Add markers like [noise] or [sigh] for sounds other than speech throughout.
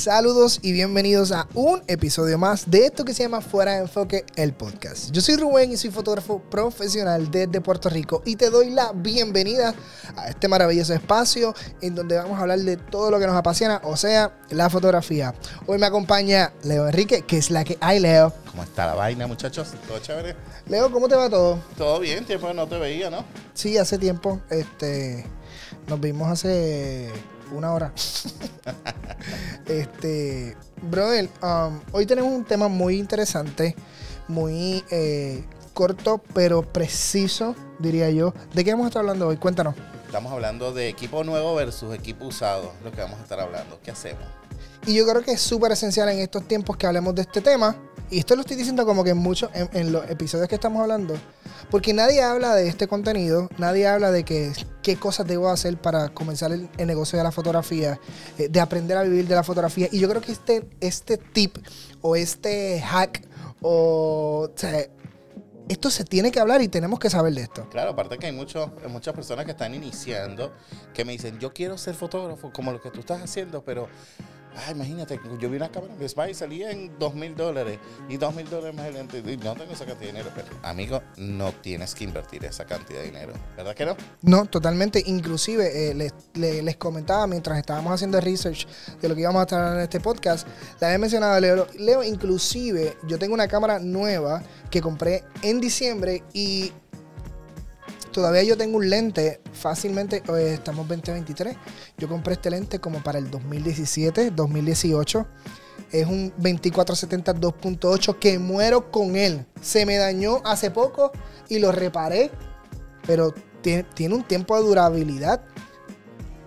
Saludos y bienvenidos a un episodio más de esto que se llama Fuera de Enfoque, el podcast. Yo soy Rubén y soy fotógrafo profesional desde Puerto Rico y te doy la bienvenida a este maravilloso espacio en donde vamos a hablar de todo lo que nos apasiona, o sea, la fotografía. Hoy me acompaña Leo Enrique, que es la que hay, Leo. ¿Cómo está la vaina, muchachos? ¿Todo chévere? Leo, ¿cómo te va todo? Todo bien, tiempo que no te veía, ¿no? Sí, hace tiempo. Este, nos vimos hace una hora. [laughs] este, brother, um, hoy tenemos un tema muy interesante, muy eh, corto, pero preciso, diría yo. ¿De qué vamos a estar hablando hoy? Cuéntanos. Estamos hablando de equipo nuevo versus equipo usado, lo que vamos a estar hablando. ¿Qué hacemos? Y yo creo que es súper esencial en estos tiempos que hablemos de este tema. Y esto lo estoy diciendo como que en muchos, en, los episodios que estamos hablando. Porque nadie habla de este contenido, nadie habla de que, qué cosas debo hacer para comenzar el, negocio de la fotografía, eh, de aprender a vivir de la fotografía. Y yo creo que este, este tip o este hack o, esto se tiene que hablar y tenemos que saber de esto. Claro, aparte que hay muchos, muchas personas que están iniciando que me dicen, yo quiero ser fotógrafo como lo que tú estás haciendo, pero Ah, imagínate, yo vi una cámara en Best y salía en dos mil dólares. Y dos mil dólares más el no tengo esa cantidad de dinero. Pero, amigo, no tienes que invertir esa cantidad de dinero. ¿Verdad que no? No, totalmente. Inclusive, eh, les, comentaba mientras estábamos haciendo research de lo que íbamos a estar en este podcast, le había mencionado a Leo. Leo, inclusive, yo tengo una cámara nueva que compré en diciembre y Todavía yo tengo un lente, fácilmente, eh, estamos 2023. Yo compré este lente como para el 2017, 2018. Es un 2470 2.8 que muero con él. Se me dañó hace poco y lo reparé, pero tiene, tiene un tiempo de durabilidad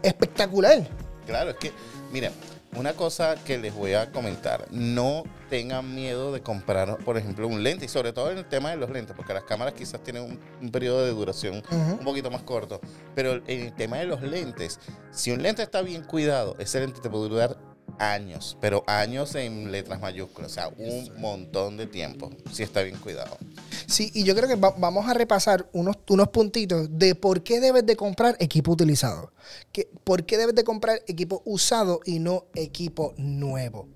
espectacular. Claro, es que, mira, una cosa que les voy a comentar, no tengan miedo de comprar, por ejemplo, un lente, y sobre todo en el tema de los lentes, porque las cámaras quizás tienen un, periodo de duración un poquito más corto, pero en el tema de los lentes, si un lente está bien cuidado, ese lente te puede durar años, pero años en letras mayúsculas, o sea, un montón de tiempo, si está bien cuidado. Sí, y yo creo que vamos a repasar unos, unos puntitos de por qué debes de comprar equipo utilizado. Que, ¿Por qué debes de comprar equipo usado y no equipo nuevo?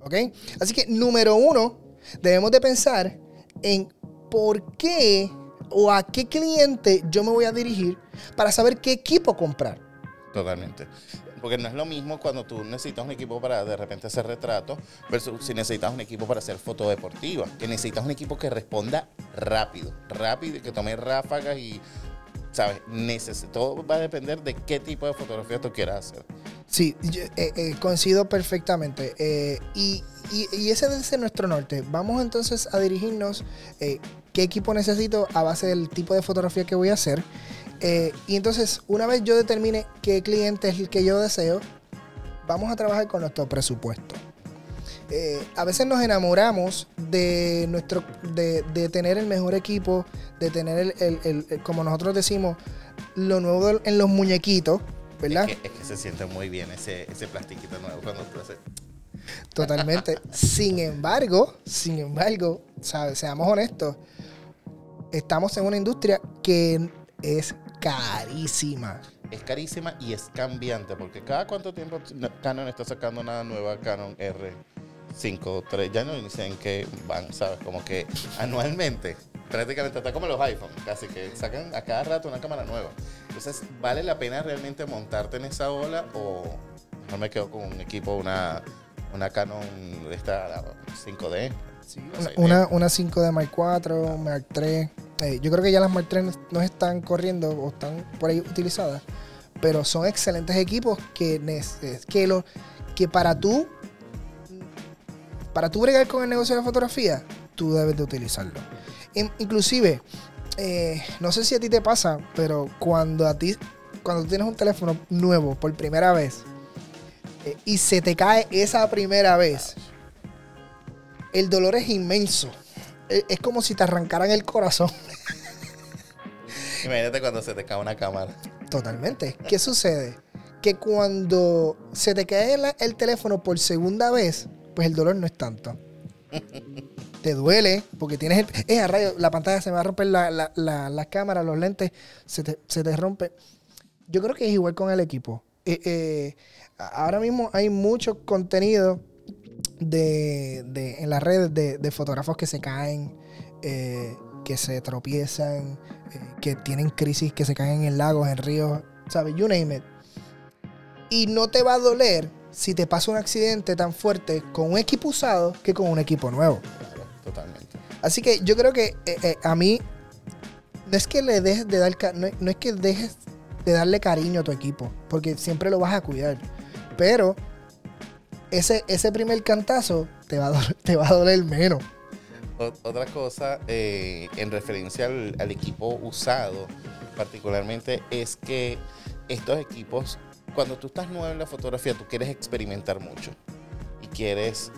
¿Ok? Así que número uno, debemos de pensar en por qué o a qué cliente yo me voy a dirigir para saber qué equipo comprar. Totalmente. Porque no es lo mismo cuando tú necesitas un equipo para de repente hacer retratos versus si necesitas un equipo para hacer foto deportiva. Que necesitas un equipo que responda rápido, rápido que tome ráfagas y, ¿sabes? todo va a depender de qué tipo de fotografía tú quieras hacer. Sí, eh, eh, coincido perfectamente. Eh, y, y, ese debe nuestro norte. Vamos entonces a dirigirnos qué equipo necesito a base del tipo de fotografía que voy a hacer. Eh, y entonces, una vez yo determine qué cliente es el que yo deseo, vamos a trabajar con nuestro presupuesto. Eh, a veces nos enamoramos de nuestro de, tener el mejor equipo, de tener el, como nosotros decimos, lo nuevo en los muñequitos, ¿verdad? Es que, se siente muy bien ese, ese plastiquito nuevo cuando tú haces. Totalmente. sin embargo, sin embargo, seamos honestos, estamos en una industria que es carísima. Es carísima y es cambiante, porque cada cuánto tiempo Canon está sacando una nueva Canon R5, 3, ya no dicen que van, ¿sabes? Como que anualmente, prácticamente está como los iPhones, casi que sacan a cada rato una cámara nueva. Entonces, ¿vale la pena realmente montarte en esa ola o no me quedo con un equipo, una, una Canon de esta 5D? una, una 5D Mark 4, Mark 3. Eh, yo creo que ya las Mark 3 no están corriendo o están por ahí utilizadas, pero son excelentes equipos que, que, lo, que para tú para tú bregar con el negocio de la fotografía, tú debes de utilizarlo. inclusive, eh, no sé si a ti te pasa, pero cuando a ti, cuando tienes un teléfono nuevo por primera vez y se te cae esa primera vez, el dolor es inmenso. Es como si te arrancaran el corazón. [laughs] Imagínate cuando se te cae una cámara. Totalmente. ¿Qué sucede? Que cuando se te cae el, teléfono por segunda vez, pues el dolor no es tanto. [laughs] te duele porque tienes el. Es a rayo, la pantalla se me va a romper la, la, la, cámara, los lentes, se te, se te rompe. Yo creo que es igual con el equipo. eh, eh, ahora mismo hay mucho contenido de, de- en las redes de, de fotógrafos que se caen, eh, que se tropiezan, eh, que tienen crisis, que se caen en lagos, en ríos, ¿sabes? You name it. Y no te va a doler si te pasa un accidente tan fuerte con un equipo usado que con un equipo nuevo. Claro, totalmente. Así que yo creo que eh, a mí no es que le dejes de dar no, no es que dejes de darle cariño a tu equipo, porque siempre lo vas a cuidar. Pero ese, ese primer cantazo te va a doler, te va a doler menos. Otra cosa, eh, en referencia al, equipo usado, particularmente, es que estos equipos, cuando tú estás nuevo en la fotografía, tú quieres experimentar mucho y quieres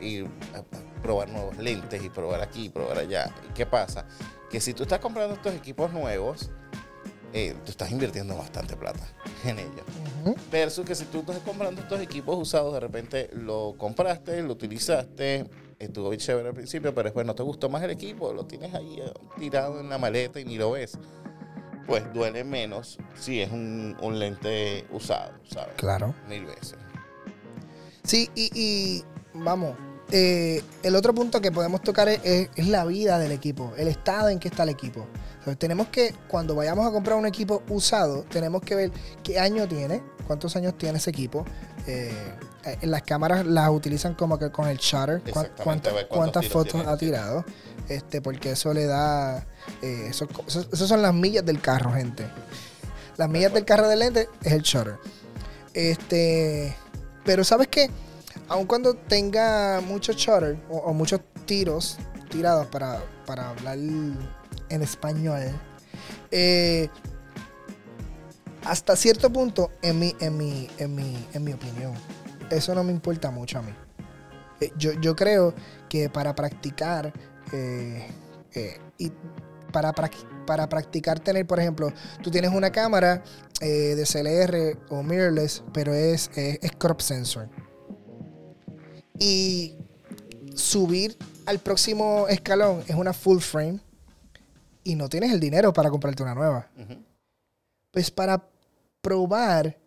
ir a probar nuevos lentes y probar aquí y probar allá. ¿Y qué pasa? Que si tú estás comprando estos equipos nuevos, eh, tú estás invirtiendo bastante plata en ellos. Ujú. Versus que si tú estás comprando estos equipos usados, de repente lo compraste, lo utilizaste, estuvo bien chévere al principio, pero después no te gustó más el equipo, lo tienes ahí eh, tirado en la maleta y ni lo ves. Pues duele menos si es un, un lente usado, ¿sabes? Claro. Mil veces. Sí, y, y vamos, eh, el otro punto que podemos tocar es, es- es la vida del equipo, el estado en que está el equipo. Entonces, tenemos que, cuando vayamos a comprar un equipo usado, tenemos que ver qué año tiene, cuántos años tiene ese equipo. Eh, eh, las cámaras las utilizan como que con el shutter, cuánta- cuántas fotos tiene. ha tirado, este, porque eso le da, eh, eso, eso- eso son las millas del carro, gente. Las millas del carro de lente es el shutter. Este, pero sabes qué, aun cuando tenga mucho shutter o, muchos tiros tirados para, para hablar en español, eh, hasta cierto punto, en mi, en mi, en mi, en mi opinión, eso no me importa mucho a mí. Eh, yo, yo creo que para practicar eh, y para, para practicar tener, por ejemplo, tú tienes una cámara de CLR o mirrorless, pero es, es crop sensor. Y subir al próximo escalón es una full frame y no tienes el dinero para comprarte una nueva. Pues para probar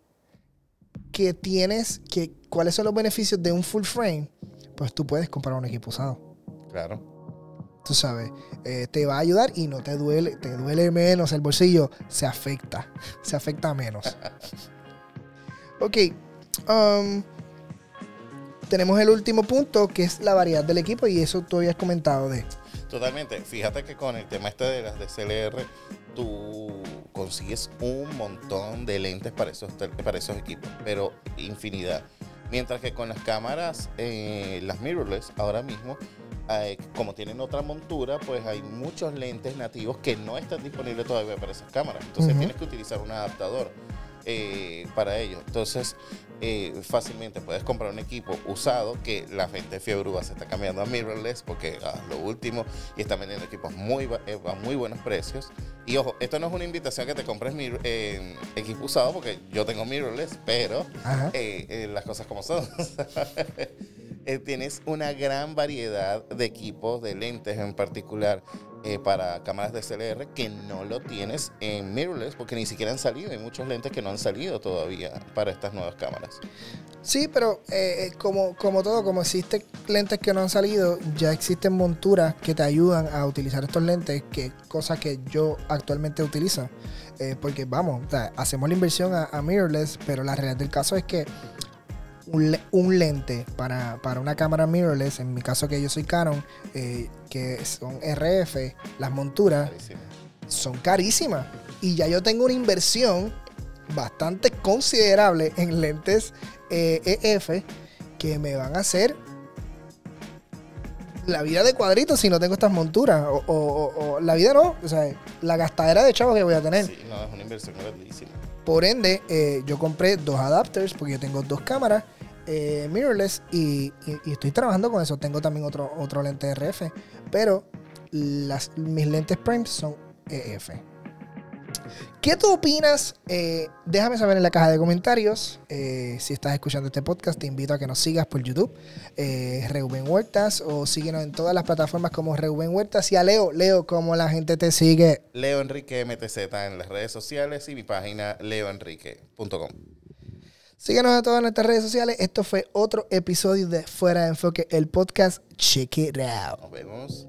que tienes, que cuáles son los beneficios de un full frame, pues tú puedes comprar un equipo usado. Claro. Tú sabes, eh, te va a ayudar y no te duele, te duele menos el bolsillo, se afecta, se afecta menos. [laughs] ok, um, tenemos el último punto que es la variedad del equipo y eso tú habías comentado de. Totalmente. Fíjate que con el tema este de las DSLR, tú consigues un montón de lentes para esos, para esos equipos, pero infinidad. Mientras que con las cámaras, eh, las mirrorless, ahora mismo, eh, como tienen otra montura, pues hay muchos lentes nativos que no están disponibles todavía para esas cámaras. Entonces Ujú. tienes que utilizar un adaptador eh, para ello. Entonces, eh, fácilmente puedes comprar un equipo usado que la gente de Fiebre Uva se está cambiando a mirrorless porque ah, lo último y están vendiendo equipos muy, eh, a muy buenos precios. Y ojo, esto no es una invitación a que te compres eh, equipo usado porque yo tengo mirrorless, pero las cosas como son. [laughs] Tienes una gran variedad de equipos, de lentes en particular eh, para cámaras de CLR que no lo tienes en mirrorless porque ni siquiera han salido. Hay muchos lentes que no han salido todavía para estas nuevas cámaras. Sí, pero eh, eh, como, como todo, como existen lentes que no han salido, ya existen monturas que te ayudan a utilizar estos lentes, que cosa que yo actualmente utilizo. Porque vamos, hacemos la inversión a mirrorless, pero la realidad del caso es que un, le- un lente para, para una cámara mirrorless, en mi caso que yo soy Canon, eh, que son RF, las monturas, Carísimo. son carísimas. Y ya yo tengo una inversión bastante considerable en lentes eh, EF que me van a hacer la vida de cuadritos si no tengo estas monturas. O, o- o- o la vida no, o sea, la gastadera de chavos que voy a tener. Sí, no, es una inversión grandísima. Por ende, eh, yo compré dos adapters porque yo tengo dos cámaras eh, mirrorless y, estoy trabajando con eso. Tengo también otro, otro lente RF, pero las, mis lentes prime son EF. ¿Qué tú opinas? Eh, déjame saber en la caja de comentarios. Eh, si estás escuchando este podcast, te invito a que nos sigas por YouTube, Reuben Huertas, o síguenos en todas las plataformas como Reuben Huertas. Y a Leo, Leo, como la gente te sigue. Leo Enrique MTZ en las redes sociales y mi página leoenrique.com. Síguenos en todas nuestras redes sociales. Esto fue otro episodio de Fuera de Enfoque, el podcast. Check it out. Nos vemos.